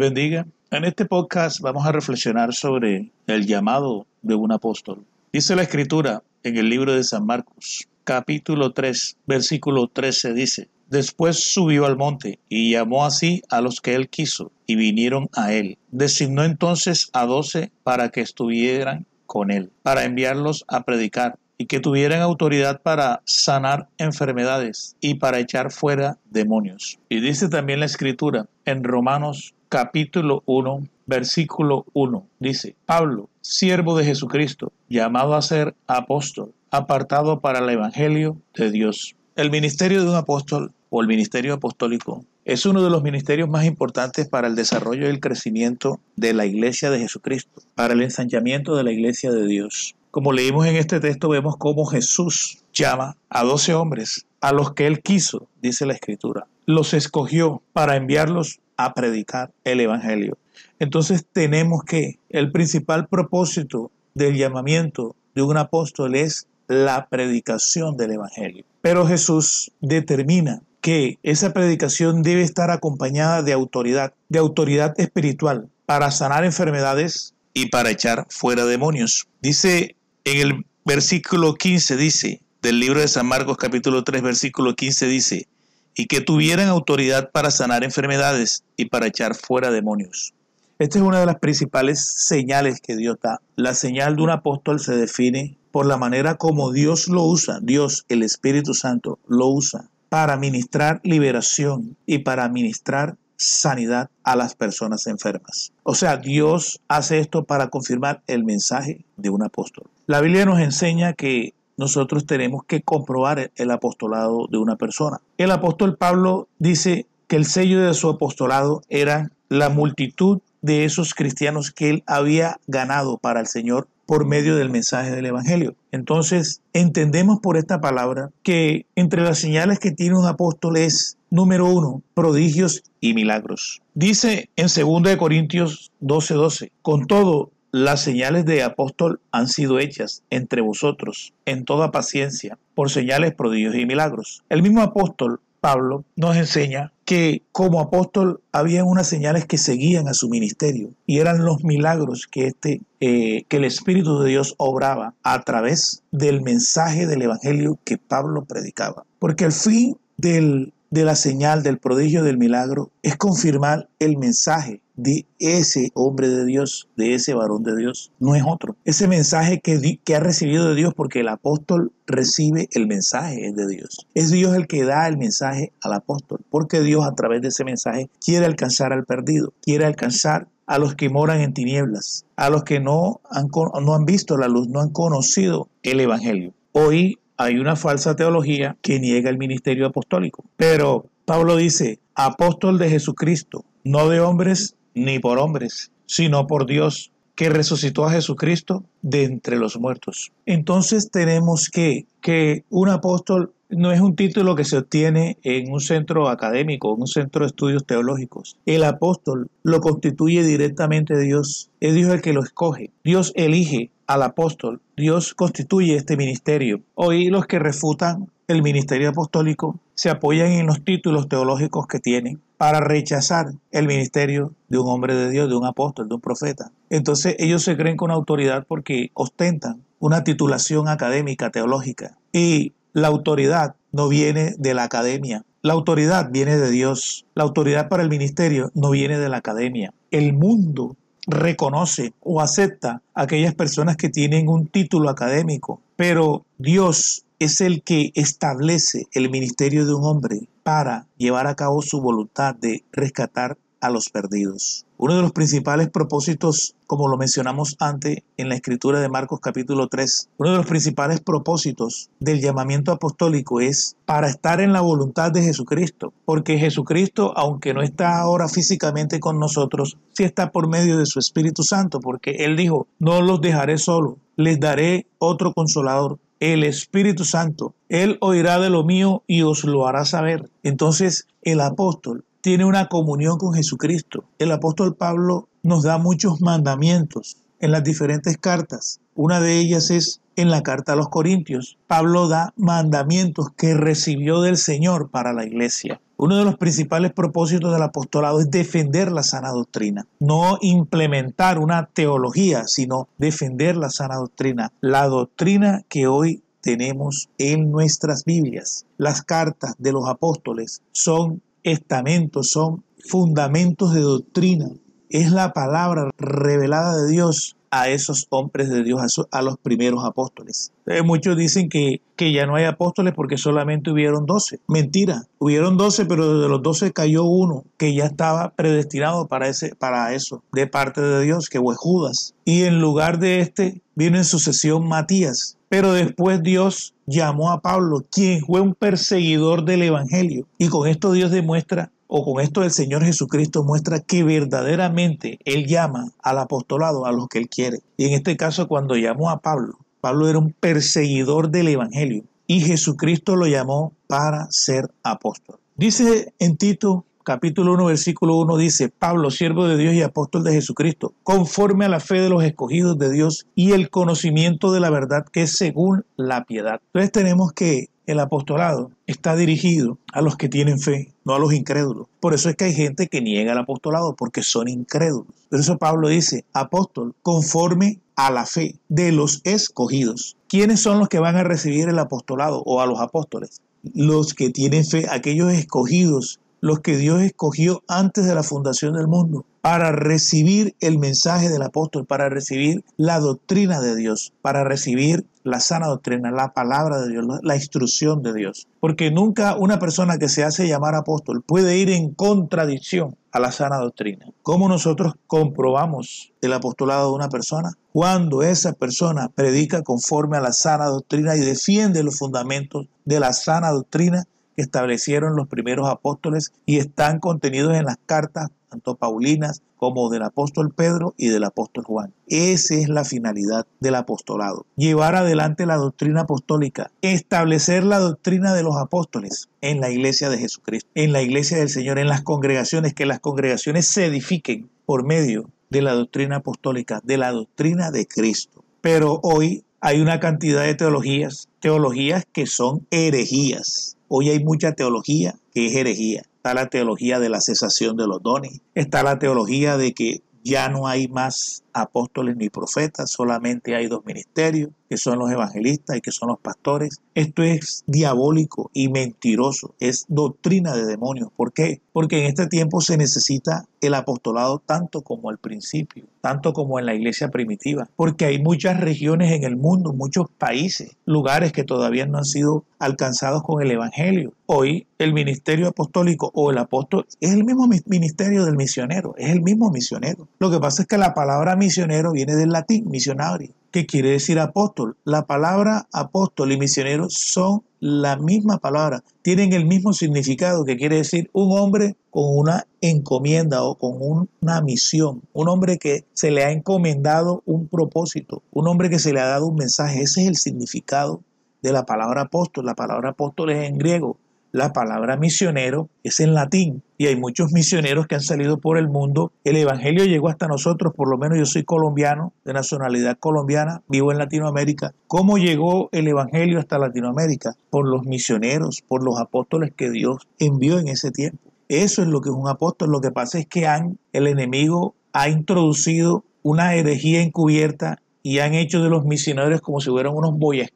Bendiga. En este podcast vamos a reflexionar sobre el llamado de un apóstol. Dice la escritura en el libro de San Marcos, capítulo 3, versículo 13, dice, Después subió al monte y llamó así a los que él quiso y vinieron a él. Designó entonces a doce para que estuvieran con él, para enviarlos a predicar y que tuvieran autoridad para sanar enfermedades y para echar fuera demonios. Y dice también la escritura en Romanos capítulo 1, versículo 1, dice, Pablo, siervo de Jesucristo, llamado a ser apóstol, apartado para el Evangelio de Dios. El ministerio de un apóstol o el ministerio apostólico es uno de los ministerios más importantes para el desarrollo y el crecimiento de la iglesia de Jesucristo, para el ensanchamiento de la iglesia de Dios. Como leímos en este texto, vemos cómo Jesús llama a doce hombres, a los que él quiso, dice la escritura. Los escogió para enviarlos a predicar el Evangelio. Entonces tenemos que el principal propósito del llamamiento de un apóstol es la predicación del Evangelio. Pero Jesús determina que esa predicación debe estar acompañada de autoridad, de autoridad espiritual, para sanar enfermedades y para echar fuera demonios. Dice en el versículo 15, dice, del libro de San Marcos capítulo 3, versículo 15 dice, y que tuvieran autoridad para sanar enfermedades y para echar fuera demonios. Esta es una de las principales señales que Dios da. La señal de un apóstol se define por la manera como Dios lo usa, Dios, el Espíritu Santo, lo usa para ministrar liberación y para ministrar sanidad a las personas enfermas. O sea, Dios hace esto para confirmar el mensaje de un apóstol. La Biblia nos enseña que nosotros tenemos que comprobar el apostolado de una persona. El apóstol Pablo dice que el sello de su apostolado era la multitud de esos cristianos que él había ganado para el Señor por medio del mensaje del Evangelio. Entonces, entendemos por esta palabra que entre las señales que tiene un apóstol es, número uno, prodigios y milagros. Dice en 2 Corintios 12:12, 12, con todo, las señales de apóstol han sido hechas entre vosotros en toda paciencia por señales, prodigios y milagros. El mismo apóstol Pablo nos enseña que como apóstol había unas señales que seguían a su ministerio y eran los milagros que, este, eh, que el Espíritu de Dios obraba a través del mensaje del Evangelio que Pablo predicaba. Porque el fin del, de la señal, del prodigio, del milagro, es confirmar el mensaje de ese hombre de Dios, de ese varón de Dios, no es otro. Ese mensaje que, que ha recibido de Dios, porque el apóstol recibe el mensaje de Dios. Es Dios el que da el mensaje al apóstol, porque Dios a través de ese mensaje quiere alcanzar al perdido, quiere alcanzar a los que moran en tinieblas, a los que no han, no han visto la luz, no han conocido el Evangelio. Hoy hay una falsa teología que niega el ministerio apostólico, pero Pablo dice, apóstol de Jesucristo, no de hombres ni por hombres, sino por Dios, que resucitó a Jesucristo de entre los muertos. Entonces tenemos que que un apóstol no es un título que se obtiene en un centro académico, en un centro de estudios teológicos. El apóstol lo constituye directamente Dios. Es Dios el que lo escoge. Dios elige al apóstol. Dios constituye este ministerio. Hoy los que refutan el ministerio apostólico se apoyan en los títulos teológicos que tienen para rechazar el ministerio de un hombre de Dios, de un apóstol, de un profeta. Entonces ellos se creen con autoridad porque ostentan una titulación académica, teológica. Y la autoridad no viene de la academia. La autoridad viene de Dios. La autoridad para el ministerio no viene de la academia. El mundo reconoce o acepta aquellas personas que tienen un título académico, pero Dios es el que establece el ministerio de un hombre para llevar a cabo su voluntad de rescatar a los perdidos. Uno de los principales propósitos, como lo mencionamos antes en la escritura de Marcos capítulo 3, uno de los principales propósitos del llamamiento apostólico es para estar en la voluntad de Jesucristo, porque Jesucristo, aunque no está ahora físicamente con nosotros, sí está por medio de su Espíritu Santo, porque Él dijo, no los dejaré solo, les daré otro consolador, el Espíritu Santo. Él oirá de lo mío y os lo hará saber. Entonces el apóstol tiene una comunión con Jesucristo. El apóstol Pablo nos da muchos mandamientos en las diferentes cartas. Una de ellas es en la carta a los Corintios, Pablo da mandamientos que recibió del Señor para la iglesia. Uno de los principales propósitos del apostolado es defender la sana doctrina, no implementar una teología, sino defender la sana doctrina, la doctrina que hoy tenemos en nuestras Biblias. Las cartas de los apóstoles son estamentos, son fundamentos de doctrina. Es la palabra revelada de Dios a esos hombres de Dios, a, los primeros apóstoles. Eh, muchos dicen que, que ya no hay apóstoles porque solamente hubieron doce. Mentira, hubieron doce, pero de los doce cayó uno que ya estaba predestinado para, ese, para eso, de parte de Dios, que fue Judas. Y en lugar de este vino en sucesión Matías. Pero después Dios llamó a Pablo, quien fue un perseguidor del Evangelio. Y con esto Dios demuestra o con esto el Señor Jesucristo muestra que verdaderamente Él llama al apostolado a los que Él quiere. Y en este caso, cuando llamó a Pablo, Pablo era un perseguidor del Evangelio y Jesucristo lo llamó para ser apóstol. Dice en Tito capítulo 1, versículo 1 dice, Pablo, siervo de Dios y apóstol de Jesucristo, conforme a la fe de los escogidos de Dios y el conocimiento de la verdad que es según la piedad. Entonces tenemos que el apostolado está dirigido a los que tienen fe, no a los incrédulos. Por eso es que hay gente que niega el apostolado, porque son incrédulos. Por eso Pablo dice, apóstol, conforme a la fe de los escogidos. ¿Quiénes son los que van a recibir el apostolado o a los apóstoles? Los que tienen fe, aquellos escogidos los que Dios escogió antes de la fundación del mundo para recibir el mensaje del apóstol, para recibir la doctrina de Dios, para recibir la sana doctrina, la palabra de Dios, la instrucción de Dios. Porque nunca una persona que se hace llamar apóstol puede ir en contradicción a la sana doctrina. ¿Cómo nosotros comprobamos el apostolado de una persona? Cuando esa persona predica conforme a la sana doctrina y defiende los fundamentos de la sana doctrina establecieron los primeros apóstoles y están contenidos en las cartas, tanto paulinas como del apóstol Pedro y del apóstol Juan. Esa es la finalidad del apostolado. Llevar adelante la doctrina apostólica, establecer la doctrina de los apóstoles en la iglesia de Jesucristo, en la iglesia del Señor, en las congregaciones, que las congregaciones se edifiquen por medio de la doctrina apostólica, de la doctrina de Cristo. Pero hoy hay una cantidad de teologías, teologías que son herejías, Hoy hay mucha teología que es herejía. Está la teología de la cesación de los dones. Está la teología de que ya no hay más apóstoles ni profetas, solamente hay dos ministerios, que son los evangelistas y que son los pastores. Esto es diabólico y mentiroso, es doctrina de demonios. ¿Por qué? Porque en este tiempo se necesita el apostolado tanto como al principio, tanto como en la iglesia primitiva, porque hay muchas regiones en el mundo, muchos países, lugares que todavía no han sido alcanzados con el evangelio. Hoy el ministerio apostólico o el apóstol es el mismo ministerio del misionero, es el mismo misionero. Lo que pasa es que la palabra misionero viene del latín, misionario, que quiere decir apóstol. La palabra apóstol y misionero son la misma palabra, tienen el mismo significado, que quiere decir un hombre con una encomienda o con una misión, un hombre que se le ha encomendado un propósito, un hombre que se le ha dado un mensaje. Ese es el significado de la palabra apóstol. La palabra apóstol es en griego, la palabra misionero es en latín y hay muchos misioneros que han salido por el mundo. El Evangelio llegó hasta nosotros, por lo menos yo soy colombiano, de nacionalidad colombiana, vivo en Latinoamérica. ¿Cómo llegó el Evangelio hasta Latinoamérica? Por los misioneros, por los apóstoles que Dios envió en ese tiempo. Eso es lo que es un apóstol. Lo que pasa es que han, el enemigo ha introducido una herejía encubierta y han hecho de los misioneros como si fueran unos boy.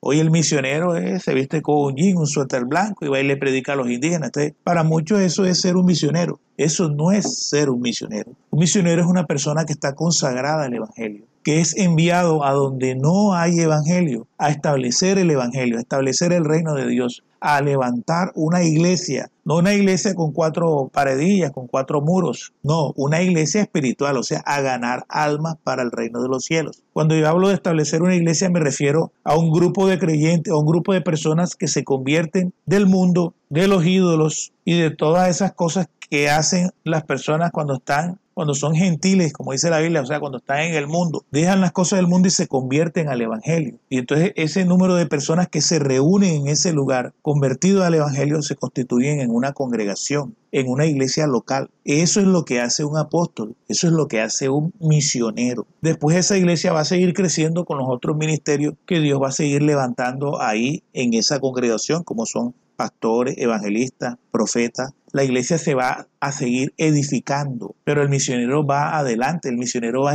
Hoy el misionero se viste con un jean, un suéter blanco y va y le predica a los indígenas. para muchos eso es ser un misionero. Eso no es ser un misionero. Un misionero es una persona que está consagrada al Evangelio que es enviado a donde no hay evangelio, a establecer el evangelio, a establecer el reino de Dios, a levantar una iglesia, no una iglesia con cuatro paredillas, con cuatro muros, no, una iglesia espiritual, o sea, a ganar almas para el reino de los cielos. Cuando yo hablo de establecer una iglesia me refiero a un grupo de creyentes, a un grupo de personas que se convierten del mundo, de los ídolos y de todas esas cosas que hacen las personas cuando están cuando son gentiles, como dice la Biblia, o sea, cuando están en el mundo, dejan las cosas del mundo y se convierten al Evangelio. Y entonces ese número de personas que se reúnen en ese lugar, convertidos al Evangelio, se constituyen en una congregación, en una iglesia local. Eso es lo que hace un apóstol, eso es lo que hace un misionero. Después esa iglesia va a seguir creciendo con los otros ministerios que Dios va a seguir levantando ahí en esa congregación, como son pastores, evangelistas, profetas. La iglesia se va a seguir edificando, pero el misionero va adelante, el misionero va,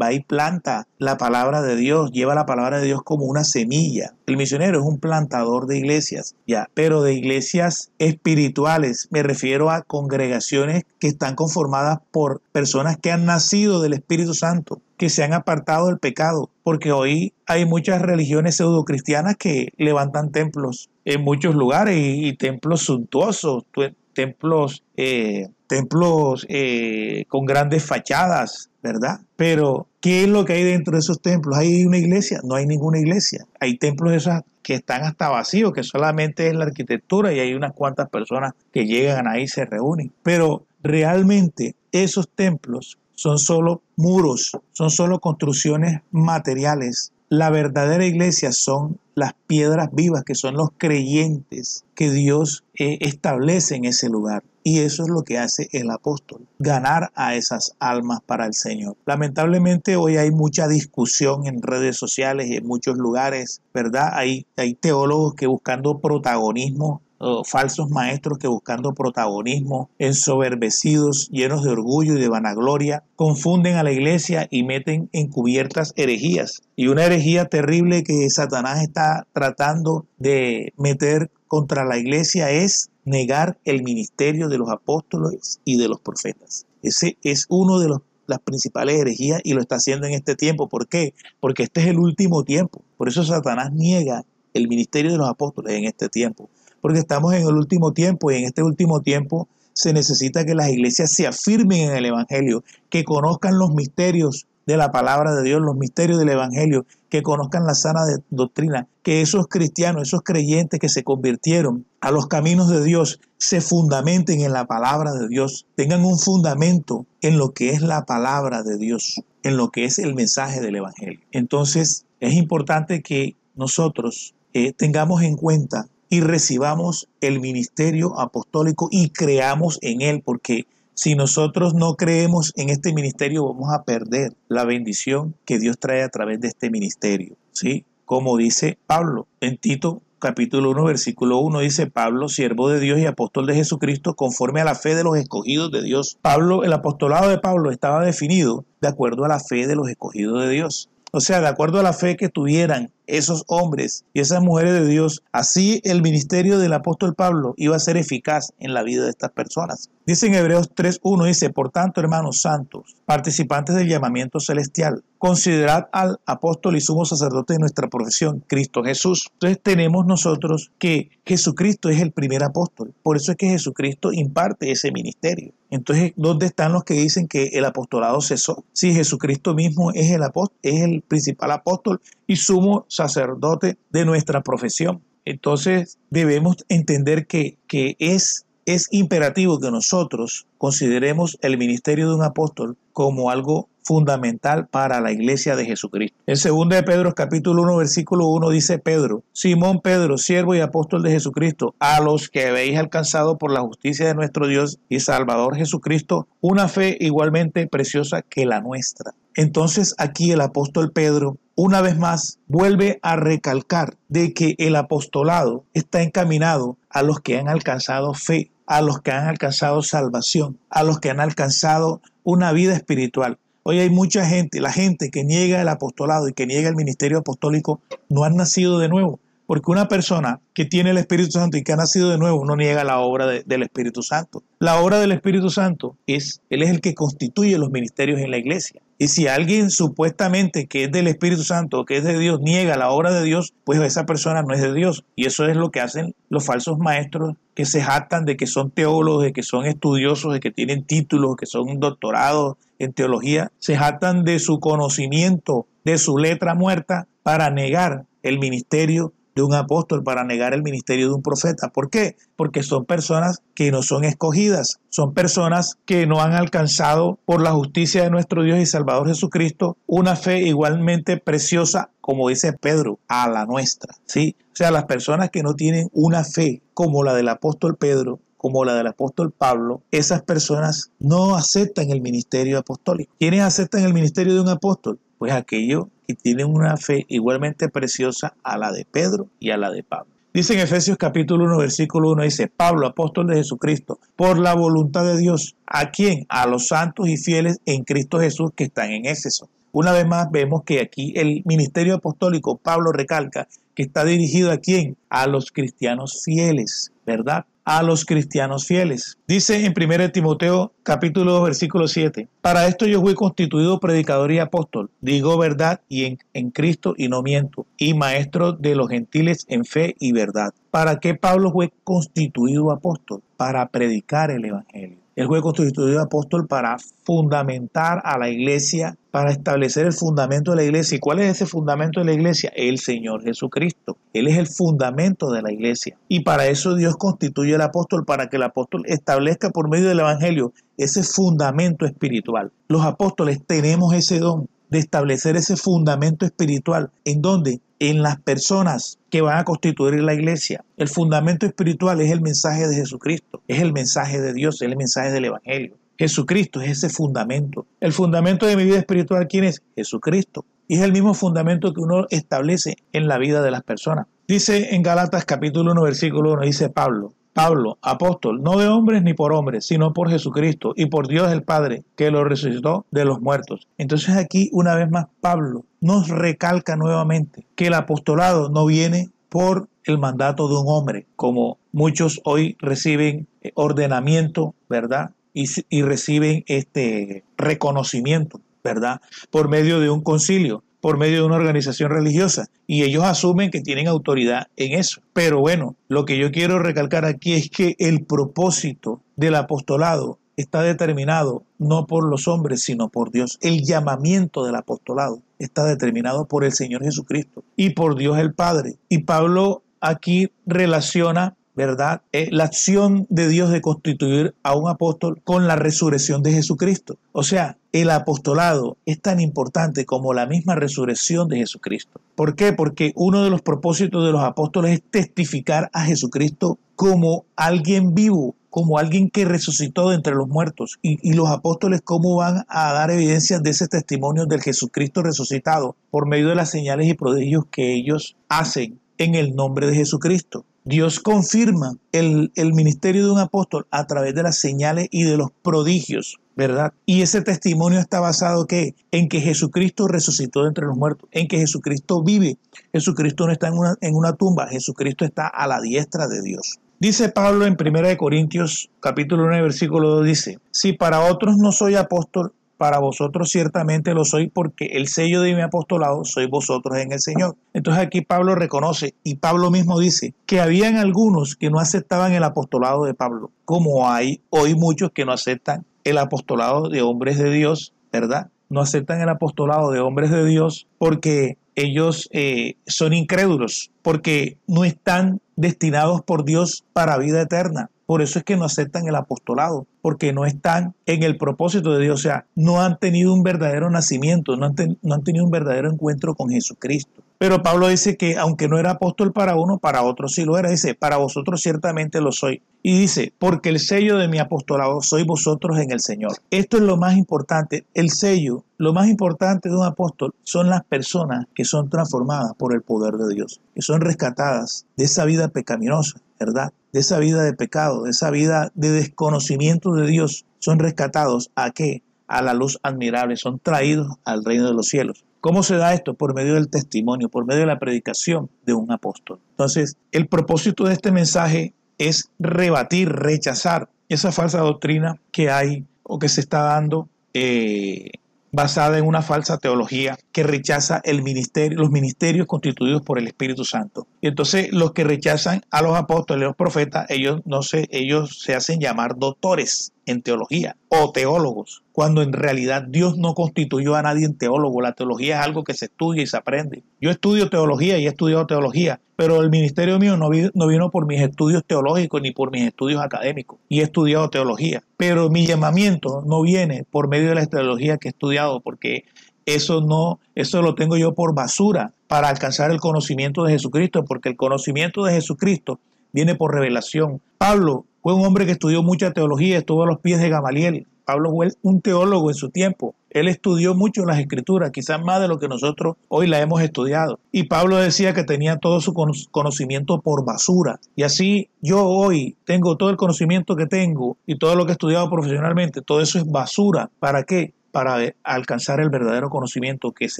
va y planta la palabra de Dios, lleva la palabra de Dios como una semilla. El misionero es un plantador de iglesias, ya, pero de iglesias espirituales. Me refiero a congregaciones que están conformadas por personas que han nacido del Espíritu Santo, que se han apartado del pecado, porque hoy hay muchas religiones pseudocristianas que levantan templos en muchos lugares y, templos suntuosos, templos, eh, templos eh, con grandes fachadas, ¿verdad? Pero, ¿qué es lo que hay dentro de esos templos? ¿Hay una iglesia? No hay ninguna iglesia. Hay templos esas que están hasta vacíos, que solamente es la arquitectura y hay unas cuantas personas que llegan ahí y se reúnen. Pero realmente esos templos son solo muros, son solo construcciones materiales. La verdadera iglesia son las piedras vivas, que son los creyentes que Dios eh, establece en ese lugar. Y eso es lo que hace el apóstol, ganar a esas almas para el Señor. Lamentablemente hoy hay mucha discusión en redes sociales y en muchos lugares, ¿verdad? Hay, hay teólogos que buscando protagonismo falsos maestros que buscando protagonismo, ensoberbecidos, llenos de orgullo y de vanagloria, confunden a la iglesia y meten encubiertas herejías. Y una herejía terrible que Satanás está tratando de meter contra la iglesia es negar el ministerio de los apóstoles y de los profetas. Ese es uno de los las principales herejías y lo está haciendo en este tiempo. ¿Por qué? Porque este es el último tiempo. Por eso Satanás niega el ministerio de los apóstoles en este tiempo porque estamos en el último tiempo y en este último tiempo se necesita que las iglesias se afirmen en el Evangelio, que conozcan los misterios de la palabra de Dios, los misterios del Evangelio, que conozcan la sana doctrina, que esos cristianos, esos creyentes que se convirtieron a los caminos de Dios, se fundamenten en la palabra de Dios, tengan un fundamento en lo que es la palabra de Dios, en lo que es el mensaje del Evangelio. Entonces, es importante que nosotros eh, tengamos en cuenta y recibamos el ministerio apostólico y creamos en él, porque si nosotros no creemos en este ministerio vamos a perder la bendición que Dios trae a través de este ministerio, ¿sí? Como dice Pablo en Tito capítulo 1 versículo 1 dice Pablo, siervo de Dios y apóstol de Jesucristo, conforme a la fe de los escogidos de Dios. Pablo, el apostolado de Pablo estaba definido de acuerdo a la fe de los escogidos de Dios. O sea, de acuerdo a la fe que tuvieran esos hombres y esas mujeres de Dios, así el ministerio del apóstol Pablo iba a ser eficaz en la vida de estas personas. Dice en Hebreos 3.1, dice, por tanto, hermanos santos, participantes del llamamiento celestial, considerad al apóstol y sumo sacerdote de nuestra profesión, Cristo Jesús. Entonces tenemos nosotros que Jesucristo es el primer apóstol. Por eso es que Jesucristo imparte ese ministerio. Entonces, ¿dónde están los que dicen que el apostolado cesó? Si Jesucristo mismo es el, apóstol, es el principal apóstol y sumo sacerdote de nuestra profesión. Entonces, debemos entender que, que es es imperativo que nosotros consideremos el ministerio de un apóstol como algo fundamental para la iglesia de Jesucristo. En 2 de Pedro capítulo 1 versículo 1 dice Pedro, Simón Pedro, siervo y apóstol de Jesucristo, a los que habéis alcanzado por la justicia de nuestro Dios y Salvador Jesucristo, una fe igualmente preciosa que la nuestra. Entonces aquí el apóstol Pedro una vez más vuelve a recalcar de que el apostolado está encaminado a los que han alcanzado fe, a los que han alcanzado salvación, a los que han alcanzado una vida espiritual. Hoy hay mucha gente, la gente que niega el apostolado y que niega el ministerio apostólico no han nacido de nuevo. Porque una persona que tiene el Espíritu Santo y que ha nacido de nuevo no niega la obra del Espíritu Santo. La obra del Espíritu Santo es, Él es el que constituye los ministerios en la iglesia. Y si alguien supuestamente que es del Espíritu Santo, que es de Dios, niega la obra de Dios, pues esa persona no es de Dios. Y eso es lo que hacen los falsos maestros que se jactan de que son teólogos, de que son estudiosos, de que tienen títulos, que son doctorados en teología. Se jactan de su conocimiento, de su letra muerta, para negar el ministerio de un apóstol para negar el ministerio de un profeta. ¿Por qué? Porque son personas que no son escogidas, son personas que no han alcanzado por la justicia de nuestro Dios y Salvador Jesucristo una fe igualmente preciosa, como dice Pedro, a la nuestra. ¿sí? O sea, las personas que no tienen una fe como la del apóstol Pedro, como la del apóstol Pablo, esas personas no aceptan el ministerio apostólico. ¿Quiénes aceptan el ministerio de un apóstol? Pues aquellos que tienen una fe igualmente preciosa a la de Pedro y a la de Pablo. Dice en Efesios capítulo 1, versículo 1, dice, Pablo, apóstol de Jesucristo, por la voluntad de Dios, ¿a quién? A los santos y fieles en Cristo Jesús que están en Éfeso. Una vez más vemos que aquí el ministerio apostólico, Pablo recalca, que está dirigido a quién? A los cristianos fieles, ¿verdad? A los cristianos fieles. Dice en 1 Timoteo capítulo 2 versículo 7, para esto yo fui constituido predicador y apóstol, digo verdad y en, en Cristo y no miento, y maestro de los gentiles en fe y verdad. ¿Para qué Pablo fue constituido apóstol? Para predicar el Evangelio. Él fue constituido apóstol para fundamentar a la iglesia, para establecer el fundamento de la iglesia. ¿Y cuál es ese fundamento de la iglesia? El Señor Jesucristo. Él es el fundamento de la iglesia. Y para eso Dios constituye al apóstol, para que el apóstol establezca por medio del Evangelio ese fundamento espiritual. Los apóstoles tenemos ese don de establecer ese fundamento espiritual. ¿En dónde? En las personas que van a constituir la iglesia. El fundamento espiritual es el mensaje de Jesucristo, es el mensaje de Dios, es el mensaje del Evangelio. Jesucristo es ese fundamento. El fundamento de mi vida espiritual, ¿quién es? Jesucristo. Y es el mismo fundamento que uno establece en la vida de las personas. Dice en Galatas capítulo 1, versículo 1, dice Pablo, Pablo, apóstol, no de hombres ni por hombres, sino por Jesucristo y por Dios el Padre, que lo resucitó de los muertos. Entonces aquí, una vez más, Pablo nos recalca nuevamente que el apostolado no viene por el mandato de un hombre, como muchos hoy reciben eh, ordenamiento, ¿verdad? Y, y reciben este reconocimiento, ¿verdad? Por medio de un concilio por medio de una organización religiosa y ellos asumen que tienen autoridad en eso. Pero bueno, lo que yo quiero recalcar aquí es que el propósito del apostolado está determinado no por los hombres, sino por Dios. El llamamiento del apostolado está determinado por el Señor Jesucristo y por Dios el Padre. Y Pablo aquí relaciona ¿verdad? Eh, la acción de Dios de constituir a un apóstol con la resurrección de Jesucristo. O sea, el apostolado es tan importante como la misma resurrección de Jesucristo. ¿Por qué? Porque uno de los propósitos de los apóstoles es testificar a Jesucristo como alguien vivo, como alguien que resucitó de entre los muertos. Y, y, los apóstoles, ¿cómo van a dar evidencias de ese testimonio del Jesucristo resucitado? Por medio de las señales y prodigios que ellos hacen en el nombre de Jesucristo. Dios confirma el, el, ministerio de un apóstol a través de las señales y de los prodigios, ¿verdad? Y ese testimonio está basado ¿qué? en que Jesucristo resucitó de entre los muertos, en que Jesucristo vive. Jesucristo no está en una, en una tumba, Jesucristo está a la diestra de Dios. Dice Pablo en 1 Corintios capítulo 1 versículo 2 dice, si para otros no soy apóstol, para vosotros ciertamente lo soy porque el sello de mi apostolado soy vosotros en el Señor. Entonces aquí Pablo reconoce y Pablo mismo dice que habían algunos que no aceptaban el apostolado de Pablo, como hay hoy muchos que no aceptan el apostolado de hombres de Dios, ¿verdad? No aceptan el apostolado de hombres de Dios porque ellos eh, son incrédulos, porque no están destinados por Dios para vida eterna. Por eso es que no aceptan el apostolado, porque no están en el propósito de Dios, o sea, no han tenido un verdadero nacimiento, no han, tenido un verdadero encuentro con Jesucristo. Pero Pablo dice que aunque no era apóstol para uno, para otro sí lo era. Dice, para vosotros ciertamente lo soy. Y dice, porque el sello de mi apostolado soy vosotros en el Señor. Esto es lo más importante. El sello, lo más importante de un apóstol son las personas que son transformadas por el poder de Dios, que son rescatadas de esa vida pecaminosa, ¿verdad? De esa vida de pecado, de esa vida de desconocimiento de Dios. Son rescatados a qué? A la luz admirable, son traídos al reino de los cielos. ¿Cómo se da esto? Por medio del testimonio, por medio de la predicación de un apóstol. Entonces, el propósito de este mensaje es rebatir, rechazar esa falsa doctrina que hay o que se está dando eh, basada en una falsa teología que rechaza el ministerio, los ministerios constituidos por el Espíritu Santo. Y entonces los que rechazan a los apóstoles, los profetas, ellos no se, ellos se hacen llamar doctores en teología o teólogos, cuando en realidad Dios no constituyó a nadie en teólogo. La teología es algo que se estudia y se aprende. Yo estudio teología y he estudiado teología, pero el ministerio mío no, no vino por mis estudios teológicos ni por mis estudios académicos. Y he estudiado teología. Pero mi llamamiento no viene por medio de la teología que he estudiado, porque eso no, eso lo tengo yo por basura para alcanzar el conocimiento de Jesucristo, porque el conocimiento de Jesucristo viene por revelación. Pablo fue un hombre que estudió mucha teología, estuvo a los pies de Gamaliel. Pablo fue un teólogo en su tiempo. Él estudió mucho las escrituras, quizás más de lo que nosotros hoy la hemos estudiado. Y Pablo decía que tenía todo su conocimiento por basura. Y así yo hoy tengo todo el conocimiento que tengo y todo lo que he estudiado profesionalmente, todo eso es basura. ¿Para qué? Para alcanzar el verdadero conocimiento que es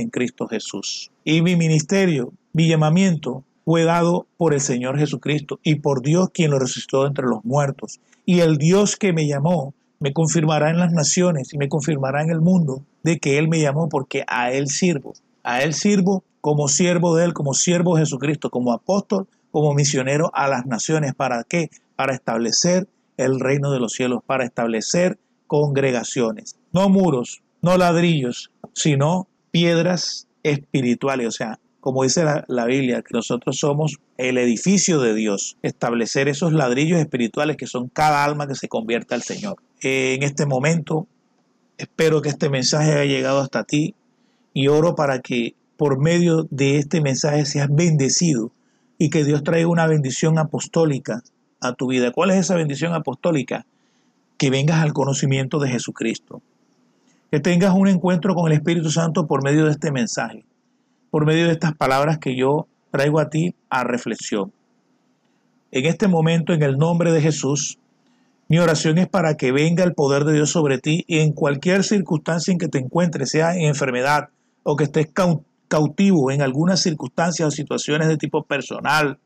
en Cristo Jesús. Y mi ministerio, mi llamamiento fue dado por el Señor Jesucristo y por Dios quien lo resucitó entre los muertos. Y el Dios que me llamó me confirmará en las naciones y me confirmará en el mundo de que Él me llamó porque a Él sirvo. A Él sirvo como siervo de Él, como siervo Jesucristo, como apóstol, como misionero a las naciones. ¿Para qué? Para establecer el reino de los cielos, para establecer congregaciones. No muros, no ladrillos, sino piedras espirituales, o sea, como dice la, Biblia, que nosotros somos el edificio de Dios, establecer esos ladrillos espirituales que son cada alma que se convierta al Señor. en este momento, espero que este mensaje haya llegado hasta ti y oro para que por medio de este mensaje seas bendecido y que Dios traiga una bendición apostólica a tu vida. ¿Cuál es esa bendición apostólica? Que vengas al conocimiento de Jesucristo. Que tengas un encuentro con el Espíritu Santo por medio de este mensaje por medio de estas palabras que yo traigo a ti a reflexión. En este momento, en el nombre de Jesús, mi oración es para que venga el poder de Dios sobre ti y en cualquier circunstancia en que te encuentres, sea en enfermedad o que estés cautivo en algunas circunstancias o situaciones de tipo personal,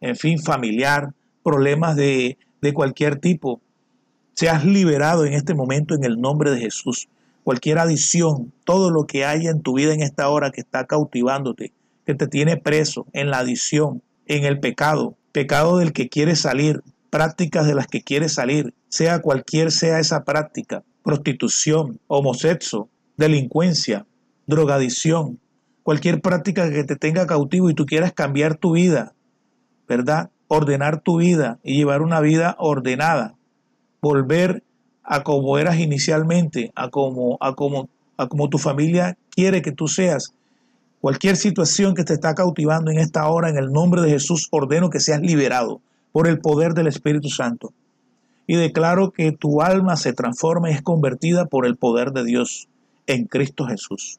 en fin, familiar, problemas de, de cualquier tipo, seas liberado en este momento en el nombre de Jesús cualquier adicción, todo lo que haya en tu vida en esta hora que está cautivándote, que te tiene preso en la adicción, en el pecado, pecado del que quieres salir, prácticas de las que quieres salir, sea cualquier sea esa práctica, prostitución, homosexo, delincuencia, drogadicción, cualquier práctica que te tenga cautivo y tú quieras cambiar tu vida, ¿verdad? Ordenar tu vida y llevar una vida ordenada, volver a como eras inicialmente, a como, a como, a como tu familia quiere que tú seas. Cualquier situación que te está cautivando en esta hora, en el nombre de Jesús, ordeno que seas liberado por el poder del Espíritu Santo. Y declaro que tu alma se transforma y es convertida por el poder de Dios en Cristo Jesús.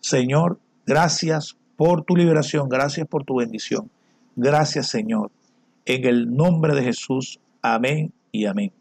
Señor, gracias por tu liberación, gracias por tu bendición. Gracias, Señor. En el nombre de Jesús. Amén y amén.